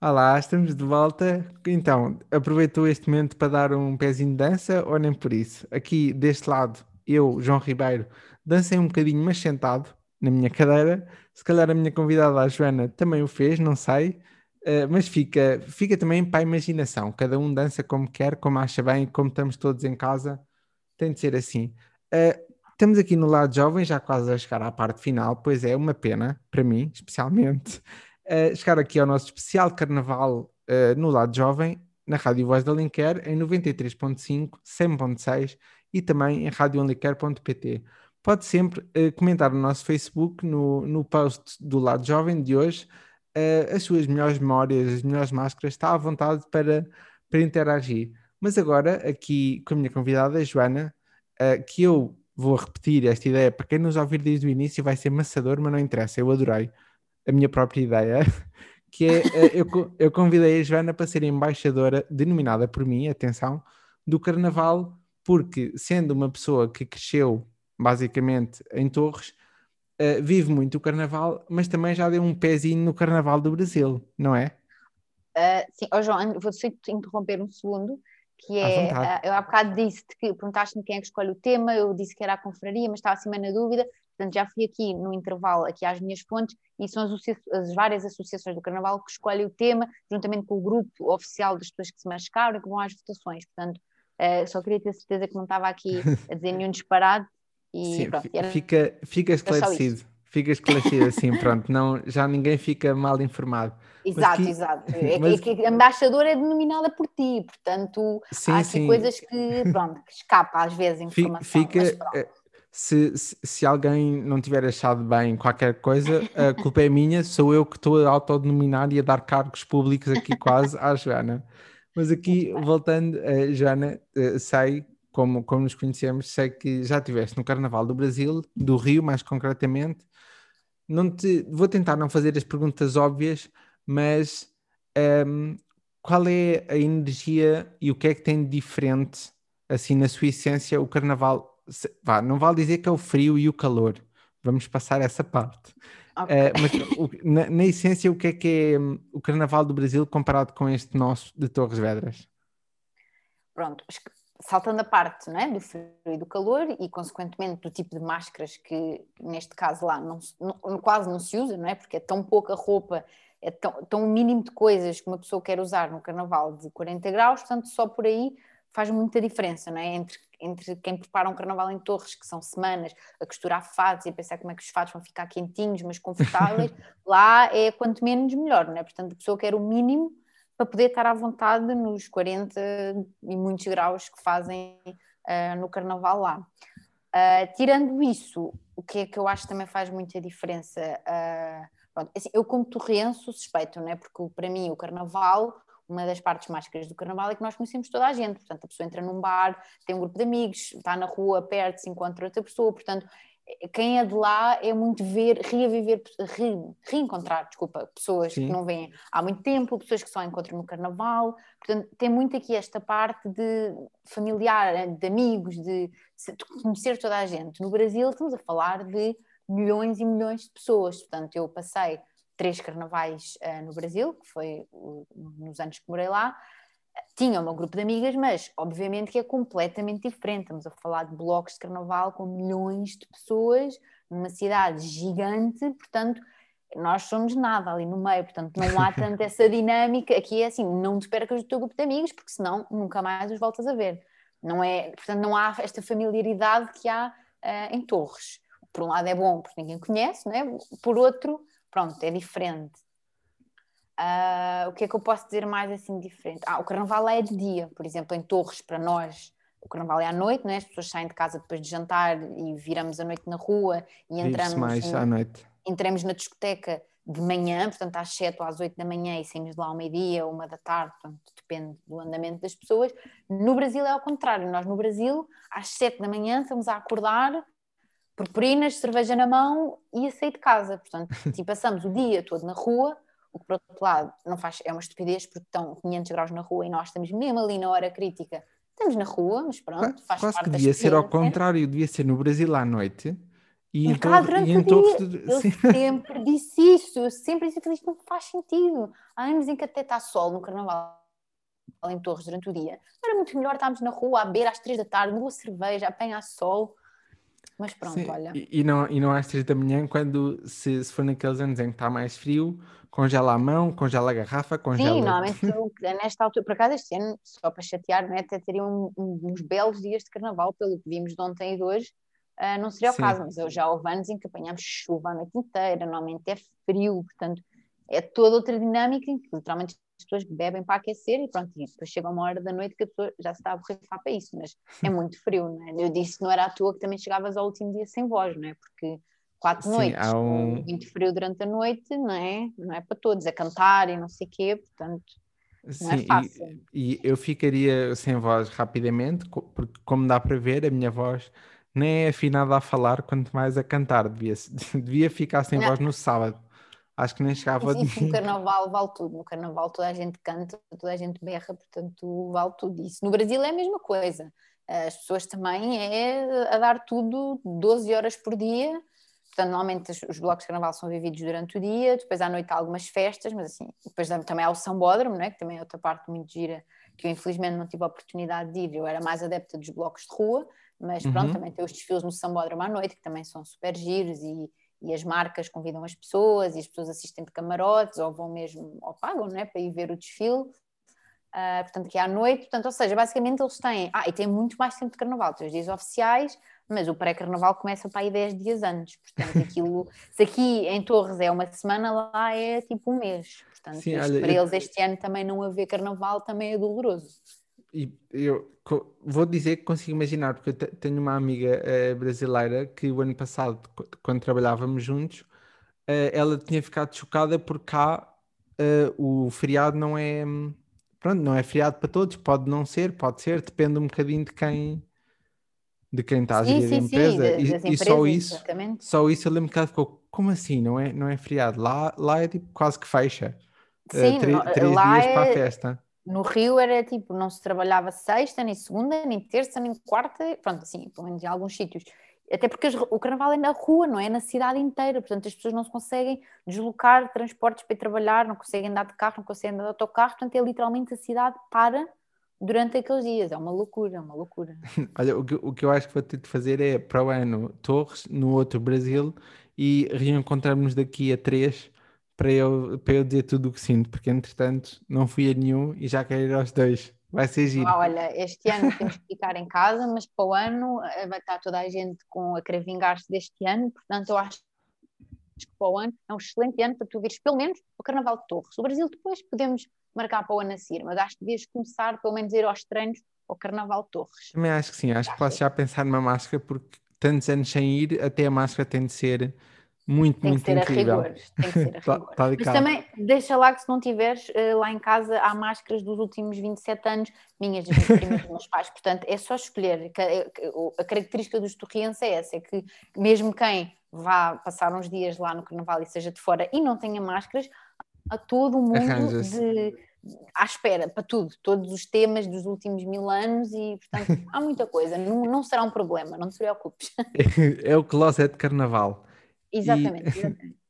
[SPEAKER 2] Olá, estamos de volta. Então, aproveitou este momento para dar um pezinho de dança ou nem por isso? Aqui deste lado, eu, João Ribeiro, dancei um bocadinho, mas sentado na minha cadeira. Se calhar a minha convidada, a Joana, também o fez, não sei. Eh, mas fica, fica também para a imaginação. Cada um dança como quer, como acha bem, como estamos todos em casa, tem de ser assim. Eh, estamos aqui no lado jovem, já quase a chegar à parte final, pois é, uma pena, para mim, especialmente, eh, chegar aqui ao nosso especial carnaval eh, no lado jovem, na Rádio Voz da Linker, em 93.5, 100.6 e também em radioonlycare.pt. Pode sempre eh, comentar no nosso Facebook, no, no post do lado jovem de hoje, eh, as suas melhores memórias, as melhores máscaras, está à vontade para, para interagir. Mas agora, aqui com a minha convidada, a Joana, que eu vou repetir esta ideia para quem nos ouvir desde o início, vai ser maçador, mas não interessa, eu adorei a minha própria ideia, [laughs] que é, eh, eu, eu convidei a Joana para ser embaixadora, denominada por mim, atenção, do Carnaval, porque sendo uma pessoa que cresceu basicamente em Torres, eh, vive muito o Carnaval, mas também já deu um pezinho no Carnaval do Brasil, não é?
[SPEAKER 3] Ah, sim, oh, João, vou só te interromper um segundo, que é, ah, eu há bocado disse-te que perguntaste-me quem é que escolhe o tema, eu disse que era a confraria, mas estava acima na dúvida, portanto já fui aqui no intervalo, aqui às minhas fontes, e são as, as várias associações do Carnaval que escolhem o tema, juntamente com o grupo oficial das pessoas que se mascaram e que vão às votações, portanto ah, só queria ter certeza que não estava aqui a dizer nenhum disparate, e
[SPEAKER 2] Sim,
[SPEAKER 3] pronto, era
[SPEAKER 2] fica, fica esclarecido. Fica esclarecido assim, pronto, não, já ninguém fica mal informado.
[SPEAKER 3] Exato,
[SPEAKER 2] que-
[SPEAKER 3] exato. [laughs] É que-
[SPEAKER 2] mas-
[SPEAKER 3] é que a embaixadora é denominada por ti, portanto,
[SPEAKER 2] Sim,
[SPEAKER 3] há aqui
[SPEAKER 2] sim.
[SPEAKER 3] coisas que, pronto, que escapa às vezes a informação.
[SPEAKER 2] Fica, se, se, se alguém não tiver achado bem qualquer coisa, a culpa é minha, sou eu que estou a autodenominar e a dar cargos públicos aqui quase à Joana. Mas aqui, voltando, uh, Joana, uh, sei, como, como nos conhecemos, sei que já estiveste no Carnaval do Brasil, do Rio mais concretamente. Não te, vou tentar não fazer as perguntas óbvias, mas um, ehm, qual é a energia e o que é que tem de diferente, assim, na sua essência, o Carnaval? Vá, não vale dizer que é o frio e o calor, vamos passar essa parte. Okay. Uh, mas o, na, na, essência, o que é que é um, o Carnaval do Brasil comparado com este nosso de Torres Vedras?
[SPEAKER 3] Pronto, saltando a parte é, do frio e do calor e, consequentemente, do tipo de máscaras que, neste caso lá, não, não, quase não se usa, não é? Porque é tão pouca roupa, é tão, tão mínimo de coisas que uma pessoa quer usar no carnaval de 40 graus, portanto, só por aí faz muita diferença, não é? Entre, entre quem prepara um carnaval em Torres, que são semanas, a costurar fatos e a pensar como é que os fatos vão ficar quentinhos, mas confortáveis, [laughs] lá é quanto menos melhor, não é? Portanto, a pessoa quer o mínimo para poder estar à vontade nos 40 e muitos graus que fazem uh, no carnaval lá. Uh, tirando isso, o que é que eu acho que também faz muita diferença? Uh, pronto, assim, eu, como torrenço, suspeito, não é? Porque para mim o carnaval uma das partes mais queridas do carnaval é que nós conhecemos toda a gente. Portanto, a pessoa entra num bar, tem um grupo de amigos, está na rua, perto, se encontra outra pessoa. Portanto, quem é de lá é muito ver, reaviver, re, reencontrar, desculpa, pessoas Sim. que não vêm há muito tempo, pessoas que só encontram no carnaval. Portanto, tem muito aqui esta parte de familiar, de amigos, de, de conhecer toda a gente. No Brasil, estamos a falar de milhões e milhões de pessoas. Portanto, eu passei três carnavais uh, no Brasil, que foi uh, nos anos que morei lá. Tinha o meu grupo de amigas, mas obviamente que é completamente diferente. Estamos a falar de blocos de carnaval com milhões de pessoas numa cidade gigante, portanto, nós somos nada ali no meio, portanto, não há [laughs] tanto essa dinâmica. Aqui é assim, não te percas do teu grupo de amigos, porque senão nunca mais os voltas a ver. Não é, portanto, não há esta familiaridade que há uh, em Torres. Por um lado é bom porque ninguém conhece, não é? por outro pronto, é diferente. Uh, o que é que eu posso dizer mais assim diferente? Ah, o carnaval é de dia, por exemplo, em Torres, para nós, o carnaval é à noite, não é? as pessoas saem de casa depois de jantar e viramos a noite na rua e entramos,
[SPEAKER 2] mais em, à noite.
[SPEAKER 3] entramos na discoteca de manhã, portanto às 7 ou às 8 da manhã e saímos de lá ao meio-dia ou uma da tarde, portanto depende do andamento das pessoas. No Brasil é ao contrário, nós no Brasil às 7 da manhã estamos a acordar purpurinas, cerveja na mão e a sair de casa. Portanto, [laughs] tipo, passamos o dia todo na rua, o que por outro lado não faz, é uma estupidez porque estão 500 graus na rua e nós estamos mesmo ali na hora crítica. Estamos na rua, mas pronto, faz
[SPEAKER 2] Quase
[SPEAKER 3] parte
[SPEAKER 2] que devia ser ao contrário, devia ser no Brasil à noite.
[SPEAKER 3] E, em cá durante o dia, eu sempre disse isso, eu sempre disse que isto não faz sentido. Há anos em que até está sol no carnaval em Torres durante o dia. Era muito melhor estarmos na rua a beber às três da tarde, boa cerveja, a apanhar sol, mas pronto, Sim, olha.
[SPEAKER 2] E, e, não, e não às três da manhã, quando se, se for naqueles anos em que está mais frio, congela a mão, congela a garrafa, congela.
[SPEAKER 3] Sim, normalmente [laughs] nesta altura, por acaso este ano, só para chatear, né, até teriam um, uns belos dias de carnaval, pelo que vimos de ontem e de hoje. Uh, não seria o Sim. caso, mas eu já houve anos em que apanhamos chuva a noite inteira, normalmente é frio, portanto é toda outra dinâmica em que literalmente pessoas bebem para aquecer e pronto, e depois chega uma hora da noite que a pessoa já se está a borrifar para isso, mas é [laughs] muito frio, não é? Eu disse que não era à toa que também chegavas ao último dia sem voz, não é? Porque quatro Sim, noites, um... muito frio durante a noite, não é? Não é para todos, é cantar e não sei o quê, portanto. Sim, não é fácil.
[SPEAKER 2] E, e eu ficaria sem voz rapidamente, porque como dá para ver, a minha voz nem é afinada a falar, quanto mais a cantar. Devia, [laughs] devia ficar sem não. voz no sábado. Acho que nem chegava
[SPEAKER 3] isso, no carnaval vale tudo. No carnaval toda a gente canta, toda a gente berra, portanto vale tudo. Isso no Brasil é a mesma coisa. As pessoas também é a dar tudo 12 horas por dia. Portanto, normalmente os blocos de carnaval são vividos durante o dia, depois à noite há algumas festas, mas assim, depois também há o Sambódromo, não é? que também é outra parte muito gira, que eu infelizmente não tive a oportunidade de ir, eu era mais adepta dos blocos de rua, mas pronto, uhum. também tem os desfiles no Sambódromo à noite, que também são super giros e, e as marcas convidam as pessoas e as pessoas assistem de camarotes ou vão mesmo, ou pagam, né, para ir ver o desfile. Uh, portanto, que é à noite, portanto, ou seja, basicamente eles têm, ah, e tem muito mais tempo de carnaval, tem os dias oficiais, mas o pré-carnaval começa para aí 10 dias antes, portanto, [laughs] aquilo, se aqui em Torres é uma semana, lá é tipo um mês, portanto, Sim, olha, para eu... eles este ano também não haver carnaval também é doloroso.
[SPEAKER 2] E eu vou dizer que consigo imaginar, porque eu tenho uma amiga uh, brasileira que o ano passado, quando trabalhávamos juntos, uh, ela tinha ficado chocada porque cá uh, o feriado não é, pronto, não é feriado para todos, pode não ser, pode ser, depende um bocadinho de quem de quem está a gerir sim, a empresa. Sim, e, e, só isso, exatamente. só isso eu lembro que ficou, como assim? Não é, não é feriado? Lá, lá é tipo quase que fecha.
[SPEAKER 3] Sim, três, três dias é... para a festa. No Rio era tipo, não se trabalhava sexta, nem segunda, nem terça, nem quarta, pronto, assim, pelo menos em alguns sítios. Até porque o carnaval é na rua, não é na cidade inteira, portanto as pessoas não se conseguem deslocar transportes para trabalhar, não conseguem andar de carro, não conseguem andar de autocarro, portanto é literalmente a cidade para durante aqueles dias, é uma loucura, é uma loucura. [laughs]
[SPEAKER 2] Olha, o que, o que eu acho que vou ter de fazer é para o ano Torres, no outro Brasil, e reencontrarmos daqui a três para eu, para eu dizer tudo o que sinto, porque entretanto não fui a nenhum e já quero ir aos dois. Vai ser giro.
[SPEAKER 3] Ah, olha, este ano temos que ficar em casa, mas para o ano eh, vai estar toda a gente com a querer vingar-se deste ano, portanto eu acho que para o ano é um excelente ano para tu vires pelo menos o Carnaval de Torres. O Brasil depois podemos marcar para o ano a seguir, mas acho que devias começar pelo menos a ir aos treinos ao Carnaval de Torres.
[SPEAKER 2] Também acho que sim, acho que posso já pensar numa máscara porque tantos anos sem ir, até a máscara tem de ser muito, tem muito que ser incrível. A rigor, tem que ser a [laughs]
[SPEAKER 3] tá, rigor. tá, Mas também deixa lá que se não tiveres uh, lá em casa há máscaras dos últimos 27 anos, minhas, [laughs] primas, dos meus pais, portanto é só escolher. Eh, a característica dos torrienses é essa, é que mesmo quem vá passar uns dias lá no carnaval e seja de fora e não tenha máscaras, a todo o mundo de, à espera para tudo, todos os temas dos últimos mil anos e portanto há muita coisa, não, não será um problema, não te preocupes. [laughs]
[SPEAKER 2] É o closet de carnaval.
[SPEAKER 3] Exatamente.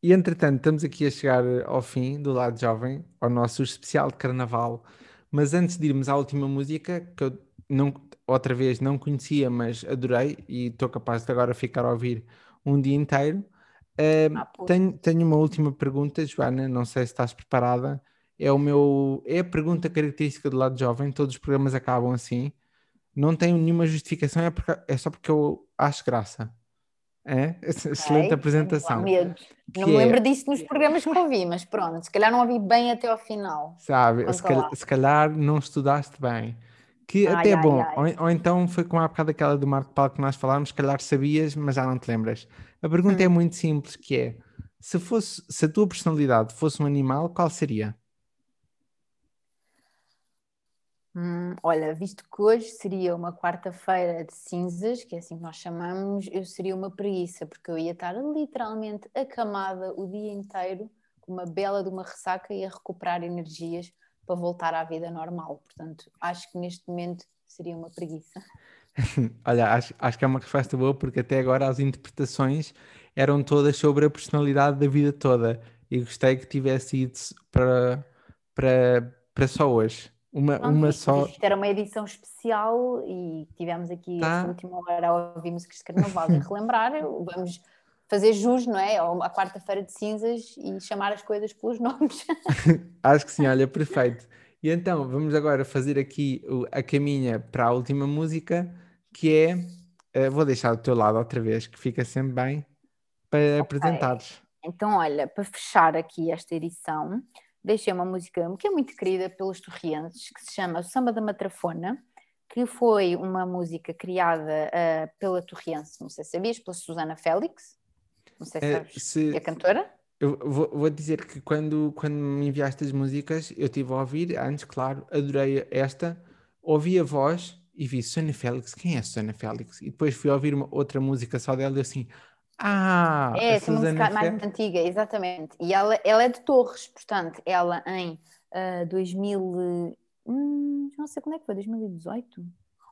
[SPEAKER 2] E, [laughs] e entretanto, estamos aqui a chegar ao fim do lado jovem, ao nosso especial de carnaval. Mas antes de irmos à última música, que eu não, outra vez não conhecia, mas adorei e estou capaz de agora ficar a ouvir um dia inteiro. Uh, ah, tenho, tenho uma última pergunta, Joana, não sei se estás preparada. É, o meu, é a pergunta característica do lado jovem, todos os programas acabam assim. Não tenho nenhuma justificação, é, porque, é só porque eu acho graça. É? Excelente okay. apresentação.
[SPEAKER 3] Não me é lembro disso nos programas que ouvi, mas pronto, se calhar não ouvi bem até ao final.
[SPEAKER 2] Sabe, se calhar, se calhar, não estudaste bem. Que ai, até é bom. Ai. Ou, ou, então foi como há bocado aquela do Marco Paulo que nós falámos, se calhar sabias, mas já não te lembras. A pergunta é hum. é muito simples, que é se, fosse, se a tua personalidade fosse um animal, qual seria?
[SPEAKER 3] Hum, olha, visto que hoje seria uma quarta-feira de cinzas, que é assim que nós chamamos, eu seria uma preguiça, porque eu ia estar literalmente acamada o dia inteiro, com uma bela de uma ressaca e a recuperar energias para voltar à vida normal. Portanto, acho que neste momento seria uma preguiça. [laughs]
[SPEAKER 2] Olha, acho, acho que é uma resposta boa, porque até agora as interpretações eram todas sobre a personalidade da vida toda e gostei que tivesse ido para, para, para só hoje. Uma, Pronto, uma só.
[SPEAKER 3] Isto era uma edição especial e tivemos aqui tá. esta última hora a ouvir músicas de carnaval e [laughs] relembrar. Vamos fazer jus, não é? A quarta-feira de cinzas e chamar as coisas pelos nomes. [laughs]
[SPEAKER 2] Acho que sim, olha, perfeito. E então, vamos agora fazer aqui a caminha para a última música, que é. Uh, vou deixar do teu lado outra vez, que fica sempre bem para okay. apresentares.
[SPEAKER 3] Então, olha, para fechar aqui esta edição, deixei uma música que é muito querida pelos torrienses, que se chama Samba da Matrafona, que foi uma música criada uh, pela torriense, não sei se sabias, pela Susana Félix, não sei se é, sabes, se... é cantora.
[SPEAKER 2] Eu vou, vou, dizer que quando, quando me enviaste as músicas, eu estive a ouvir, antes, claro, adorei esta, ouvi a voz e vi Susana Félix, quem é Susana Félix? E depois fui ouvir uma outra música só dela e assim, ah,
[SPEAKER 3] é essa música mais antiga, exatamente. E ela, ela é de Torres, portanto, ela em uh, 2000, hum, não sei quando é que foi, 2018?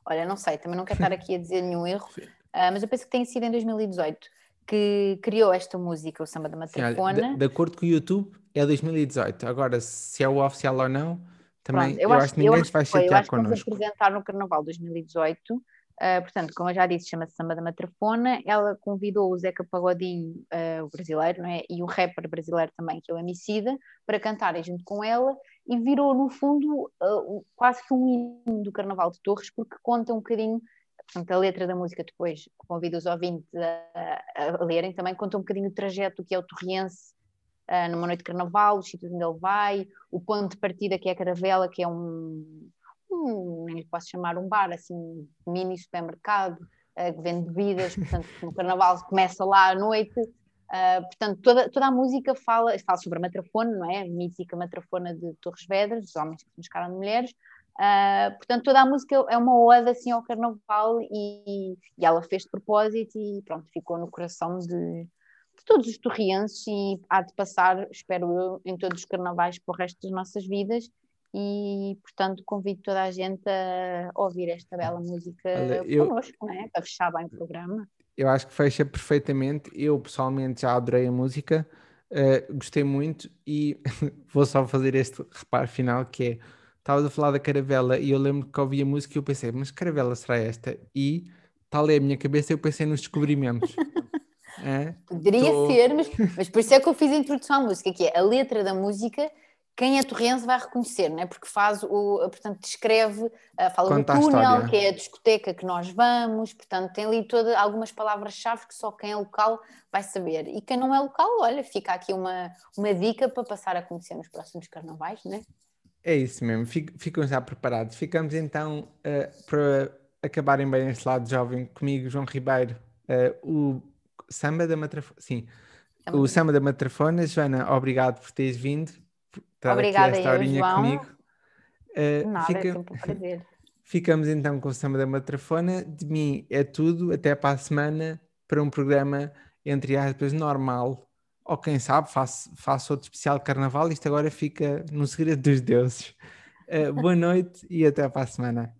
[SPEAKER 3] Olha, não sei, também não quero estar aqui a dizer nenhum [laughs] erro, uh, mas eu penso que tem sido em 2018 que criou esta música, o Samba da Matrafona.
[SPEAKER 2] De, de, acordo com o YouTube, é 2018. Agora, se é o oficial ou não, também Pronto, eu, eu, acho, que ninguém se vai chatear connosco. Eu acho que
[SPEAKER 3] apresentar no Carnaval 2018 Uh, portanto, como eu já disse, chama-se Samba da Matrafona. Ela convidou o Zeca Pagodinho, uh, o brasileiro, não é? e o rapper brasileiro também, que é o Emicida, para cantarem junto com ela e virou, no fundo, uh, quase que um hino do Carnaval de Torres, porque conta um bocadinho, portanto, a letra da música depois, convido os ouvintes a, a, lerem, também conta um bocadinho o trajeto que é o torriense numa noite de Carnaval, os sítios onde ele vai, o ponto de partida que é a Caravela, que é um um, posso chamar um bar, assim, mini supermercado uh, que vende bebidas, portanto, no carnaval começa lá à noite, Uh, portanto, toda, toda a música fala, fala sobre a matrafona, não é? A mítica matrafona de Torres Vedras, dos homens que de mulheres. Uh, portanto, toda a música é uma ode assim ao carnaval e, e ela fez de propósito e pronto, ficou no coração de, de todos os torrienses e há de passar, espero eu, em todos os carnavais para o resto das nossas vidas e portanto convido toda a gente a ouvir esta bela música Olha, eu, connosco, não é? para fechar bem o programa
[SPEAKER 2] eu acho que fecha perfeitamente. Eu pessoalmente já adorei a música, uh, gostei muito e [laughs] vou só fazer este reparo final que é estavas a falar da caravela e eu lembro que ouvi a música e eu pensei, mas caravela será esta? E tal é a minha cabeça, eu pensei nos descobrimentos. [laughs]
[SPEAKER 3] é? Poderia Tô... ser, mas, mas por isso é que eu fiz a introdução à música, que é a letra da música quem é torrense vai reconhecer, não é? Porque faz o, portanto, descreve, eh, fala Conta do túnel, que é a discoteca que nós vamos, portanto, tem ali toda, algumas palavras-chave que só quem é local vai saber. E quem não é local, olha, fica aqui uma, uma dica para passar a conhecer nos próximos carnavais, não é?
[SPEAKER 2] É isso mesmo, ficam já preparados. Ficamos então uh, para acabarem bem este lado jovem comigo, João Ribeiro, uh, o samba da Matrafona, sim, o samba da Matrafona. Joana, obrigado por teres vindo
[SPEAKER 3] estar Obrigada aqui esta horinha
[SPEAKER 2] João. comigo.
[SPEAKER 3] Uh, Nada, fica... é sempre um prazer.
[SPEAKER 2] Ficamos então com o Samba da Matrafona. De mim é tudo. Até para a semana para um programa, entre aspas, normal. Ou quem sabe, faço, faço outro especial de carnaval. Isto agora fica no segredo dos deuses. Uh, boa noite e até para a semana.